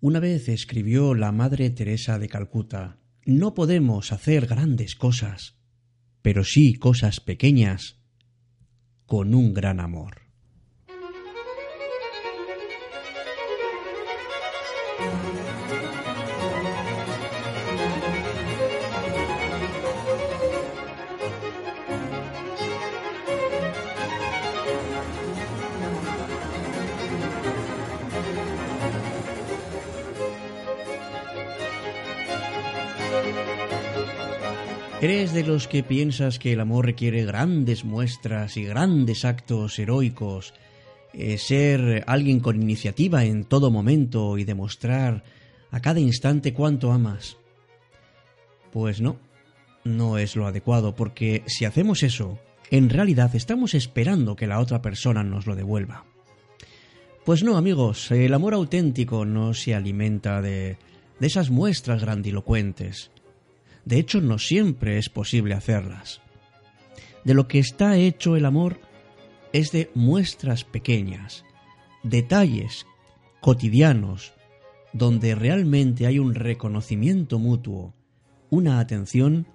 Una vez escribió la Madre Teresa de Calcuta, no podemos hacer grandes cosas, pero sí cosas pequeñas con un gran amor. ¿Eres de los que piensas que el amor requiere grandes muestras y grandes actos heroicos? Eh, ser alguien con iniciativa en todo momento y demostrar a cada instante cuánto amas. Pues no, no es lo adecuado, porque si hacemos eso, en realidad estamos esperando que la otra persona nos lo devuelva. Pues no, amigos, el amor auténtico no se alimenta de, de esas muestras grandilocuentes. De hecho, no siempre es posible hacerlas. De lo que está hecho el amor es de muestras pequeñas, detalles cotidianos, donde realmente hay un reconocimiento mutuo, una atención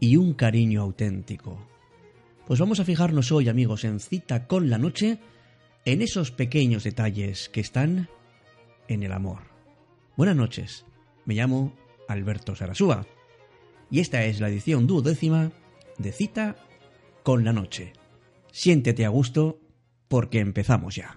y un cariño auténtico. Pues vamos a fijarnos hoy, amigos, en cita con la noche, en esos pequeños detalles que están en el amor. Buenas noches, me llamo Alberto Sarasúa y esta es la edición duodécima de Cita con la Noche. Siéntete a gusto porque empezamos ya.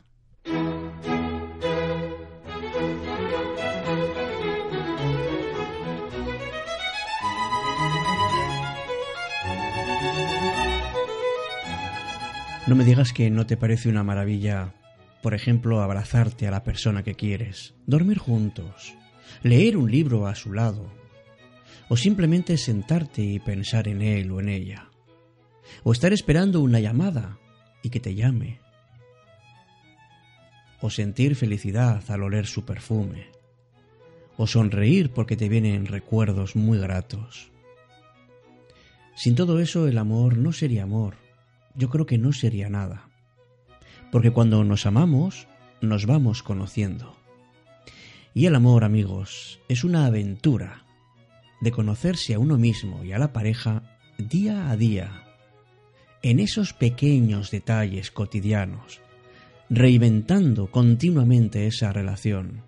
No me digas que no te parece una maravilla, por ejemplo, abrazarte a la persona que quieres, dormir juntos, leer un libro a su lado, o simplemente sentarte y pensar en él o en ella, o estar esperando una llamada y que te llame, o sentir felicidad al oler su perfume, o sonreír porque te vienen recuerdos muy gratos. Sin todo eso el amor no sería amor, yo creo que no sería nada, porque cuando nos amamos nos vamos conociendo. Y el amor, amigos, es una aventura de conocerse a uno mismo y a la pareja día a día, en esos pequeños detalles cotidianos, reinventando continuamente esa relación.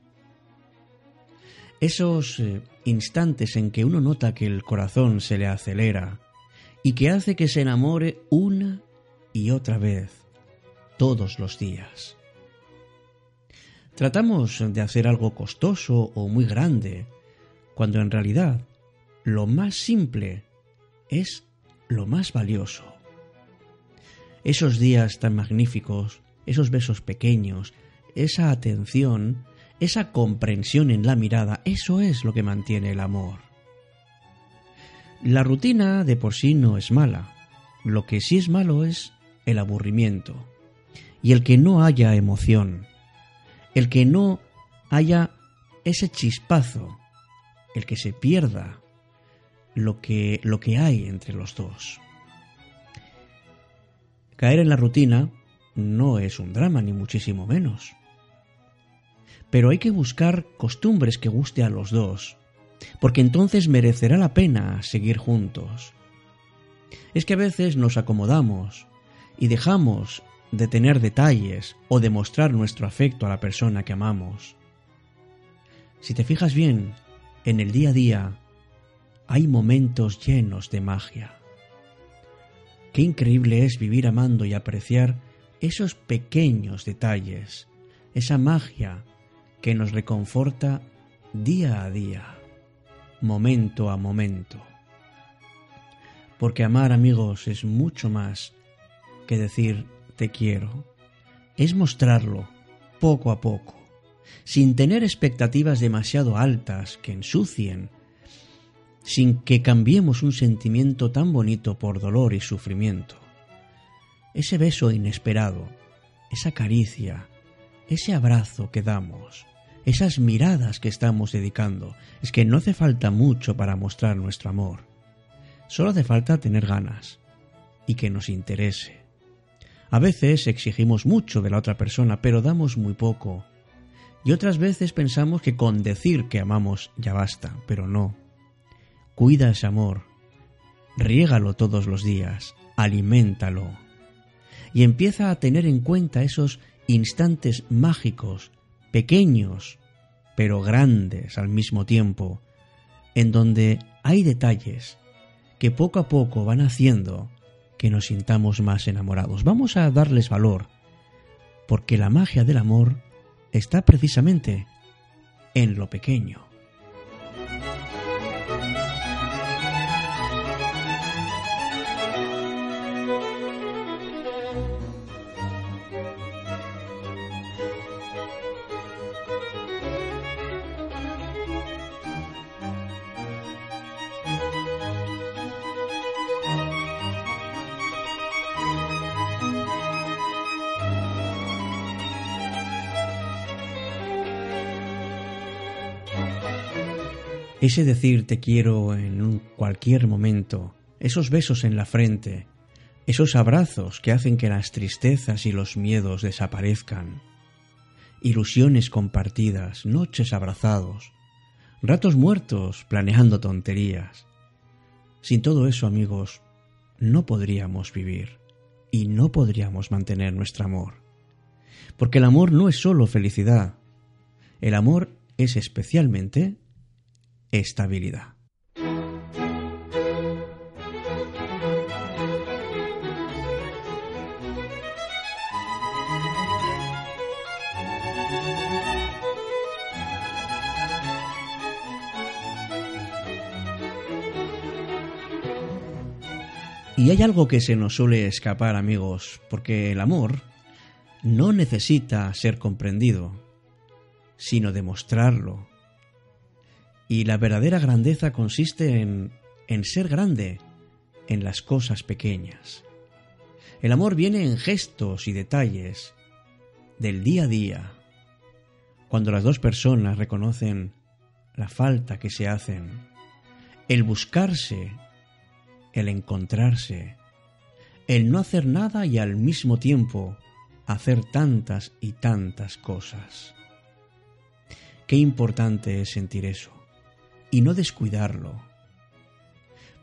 Esos eh, instantes en que uno nota que el corazón se le acelera y que hace que se enamore una y otra vez, todos los días. Tratamos de hacer algo costoso o muy grande, cuando en realidad lo más simple es lo más valioso. Esos días tan magníficos, esos besos pequeños, esa atención, esa comprensión en la mirada, eso es lo que mantiene el amor. La rutina de por sí no es mala, lo que sí es malo es el aburrimiento y el que no haya emoción, el que no haya ese chispazo, el que se pierda lo que, lo que hay entre los dos. Caer en la rutina no es un drama, ni muchísimo menos. Pero hay que buscar costumbres que guste a los dos, porque entonces merecerá la pena seguir juntos. Es que a veces nos acomodamos y dejamos de tener detalles o de mostrar nuestro afecto a la persona que amamos. Si te fijas bien, en el día a día hay momentos llenos de magia. Qué increíble es vivir amando y apreciar esos pequeños detalles, esa magia que nos reconforta día a día, momento a momento. Porque amar amigos es mucho más que decir te quiero, es mostrarlo poco a poco, sin tener expectativas demasiado altas que ensucien sin que cambiemos un sentimiento tan bonito por dolor y sufrimiento. Ese beso inesperado, esa caricia, ese abrazo que damos, esas miradas que estamos dedicando, es que no hace falta mucho para mostrar nuestro amor. Solo hace falta tener ganas y que nos interese. A veces exigimos mucho de la otra persona, pero damos muy poco. Y otras veces pensamos que con decir que amamos ya basta, pero no. Cuida ese amor, riégalo todos los días, aliméntalo. Y empieza a tener en cuenta esos instantes mágicos, pequeños, pero grandes al mismo tiempo, en donde hay detalles que poco a poco van haciendo que nos sintamos más enamorados. Vamos a darles valor, porque la magia del amor está precisamente en lo pequeño. Ese decir te quiero en cualquier momento, esos besos en la frente, esos abrazos que hacen que las tristezas y los miedos desaparezcan, ilusiones compartidas, noches abrazados, ratos muertos planeando tonterías. Sin todo eso, amigos, no podríamos vivir y no podríamos mantener nuestro amor. Porque el amor no es solo felicidad, el amor es especialmente estabilidad. Y hay algo que se nos suele escapar, amigos, porque el amor no necesita ser comprendido, sino demostrarlo, y la verdadera grandeza consiste en, en ser grande en las cosas pequeñas. El amor viene en gestos y detalles del día a día, cuando las dos personas reconocen la falta que se hacen, el buscarse, el encontrarse, el no hacer nada y al mismo tiempo hacer tantas y tantas cosas. Qué importante es sentir eso y no descuidarlo.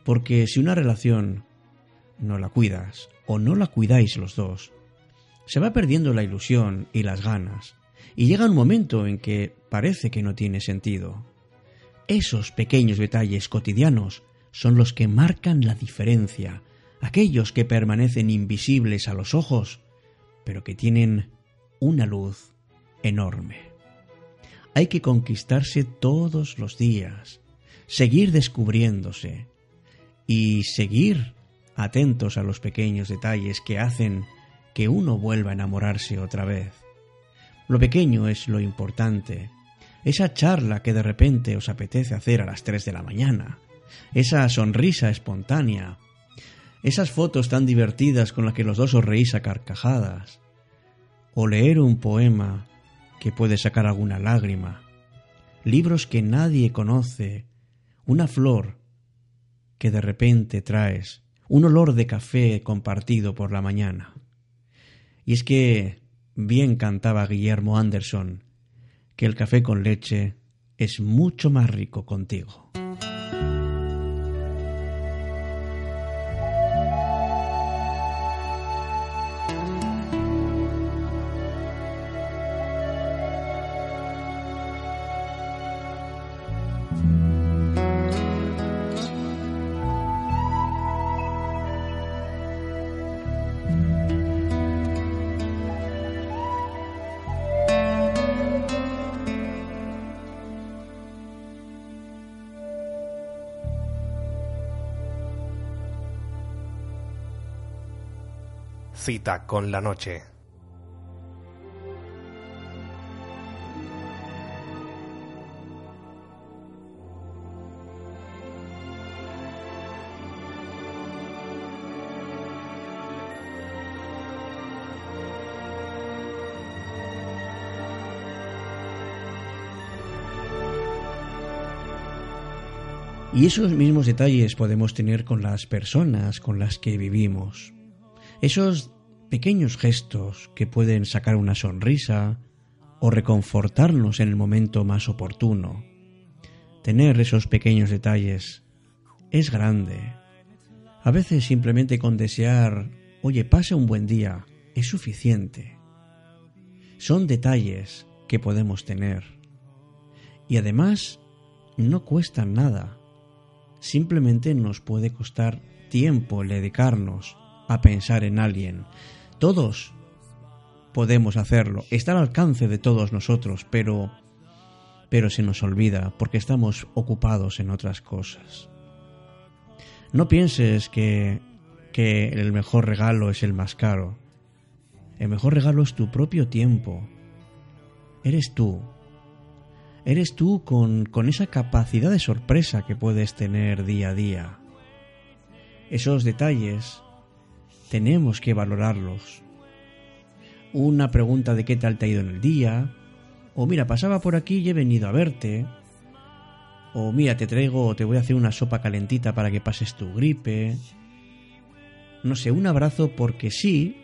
Porque si una relación no la cuidas o no la cuidáis los dos, se va perdiendo la ilusión y las ganas, y llega un momento en que parece que no tiene sentido. Esos pequeños detalles cotidianos son los que marcan la diferencia, aquellos que permanecen invisibles a los ojos, pero que tienen una luz enorme. Hay que conquistarse todos los días, seguir descubriéndose y seguir atentos a los pequeños detalles que hacen que uno vuelva a enamorarse otra vez. Lo pequeño es lo importante. Esa charla que de repente os apetece hacer a las tres de la mañana. Esa sonrisa espontánea. Esas fotos tan divertidas con las que los dos os reís a carcajadas. O leer un poema que puede sacar alguna lágrima, libros que nadie conoce, una flor que de repente traes, un olor de café compartido por la mañana. Y es que bien cantaba Guillermo Anderson que el café con leche es mucho más rico contigo. Cita con la noche. Y esos mismos detalles podemos tener con las personas con las que vivimos. Esos pequeños gestos que pueden sacar una sonrisa o reconfortarnos en el momento más oportuno. Tener esos pequeños detalles es grande. A veces simplemente con desear, oye, pase un buen día, es suficiente. Son detalles que podemos tener. Y además, no cuestan nada. Simplemente nos puede costar tiempo dedicarnos a pensar en alguien. Todos podemos hacerlo, está al alcance de todos nosotros, pero pero se nos olvida porque estamos ocupados en otras cosas. No pienses que que el mejor regalo es el más caro. El mejor regalo es tu propio tiempo. Eres tú. Eres tú con, con esa capacidad de sorpresa que puedes tener día a día. Esos detalles tenemos que valorarlos. Una pregunta de qué tal te ha ido en el día, o mira, pasaba por aquí y he venido a verte, o mira, te traigo o te voy a hacer una sopa calentita para que pases tu gripe. No sé, un abrazo porque sí,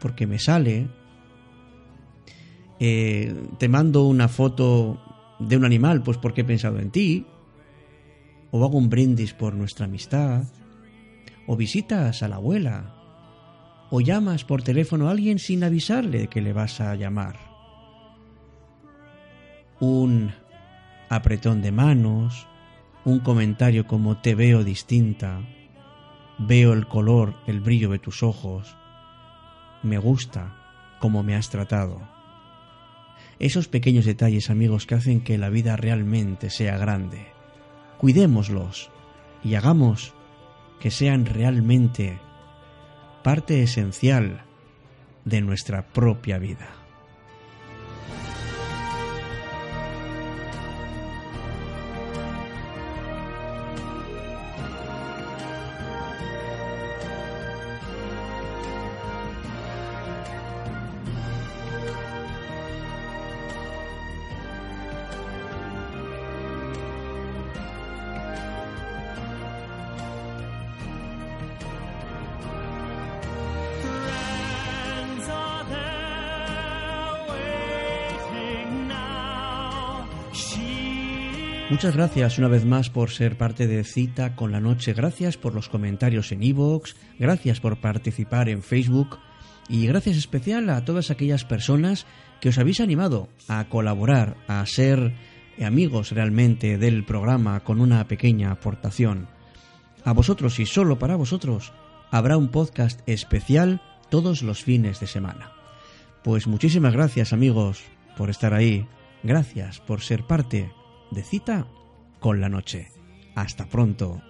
porque me sale. Eh, te mando una foto de un animal, pues porque he pensado en ti. O hago un brindis por nuestra amistad o visitas a la abuela, o llamas por teléfono a alguien sin avisarle que le vas a llamar. Un apretón de manos, un comentario como te veo distinta, veo el color, el brillo de tus ojos, me gusta como me has tratado. Esos pequeños detalles, amigos, que hacen que la vida realmente sea grande. Cuidémoslos y hagamos que sean realmente parte esencial de nuestra propia vida. Muchas gracias una vez más por ser parte de Cita con la Noche. Gracias por los comentarios en iVoox, gracias por participar en Facebook y gracias especial a todas aquellas personas que os habéis animado a colaborar, a ser amigos realmente del programa con una pequeña aportación. A vosotros y solo para vosotros habrá un podcast especial todos los fines de semana. Pues muchísimas gracias amigos por estar ahí, gracias por ser parte de cita con la noche. Hasta pronto.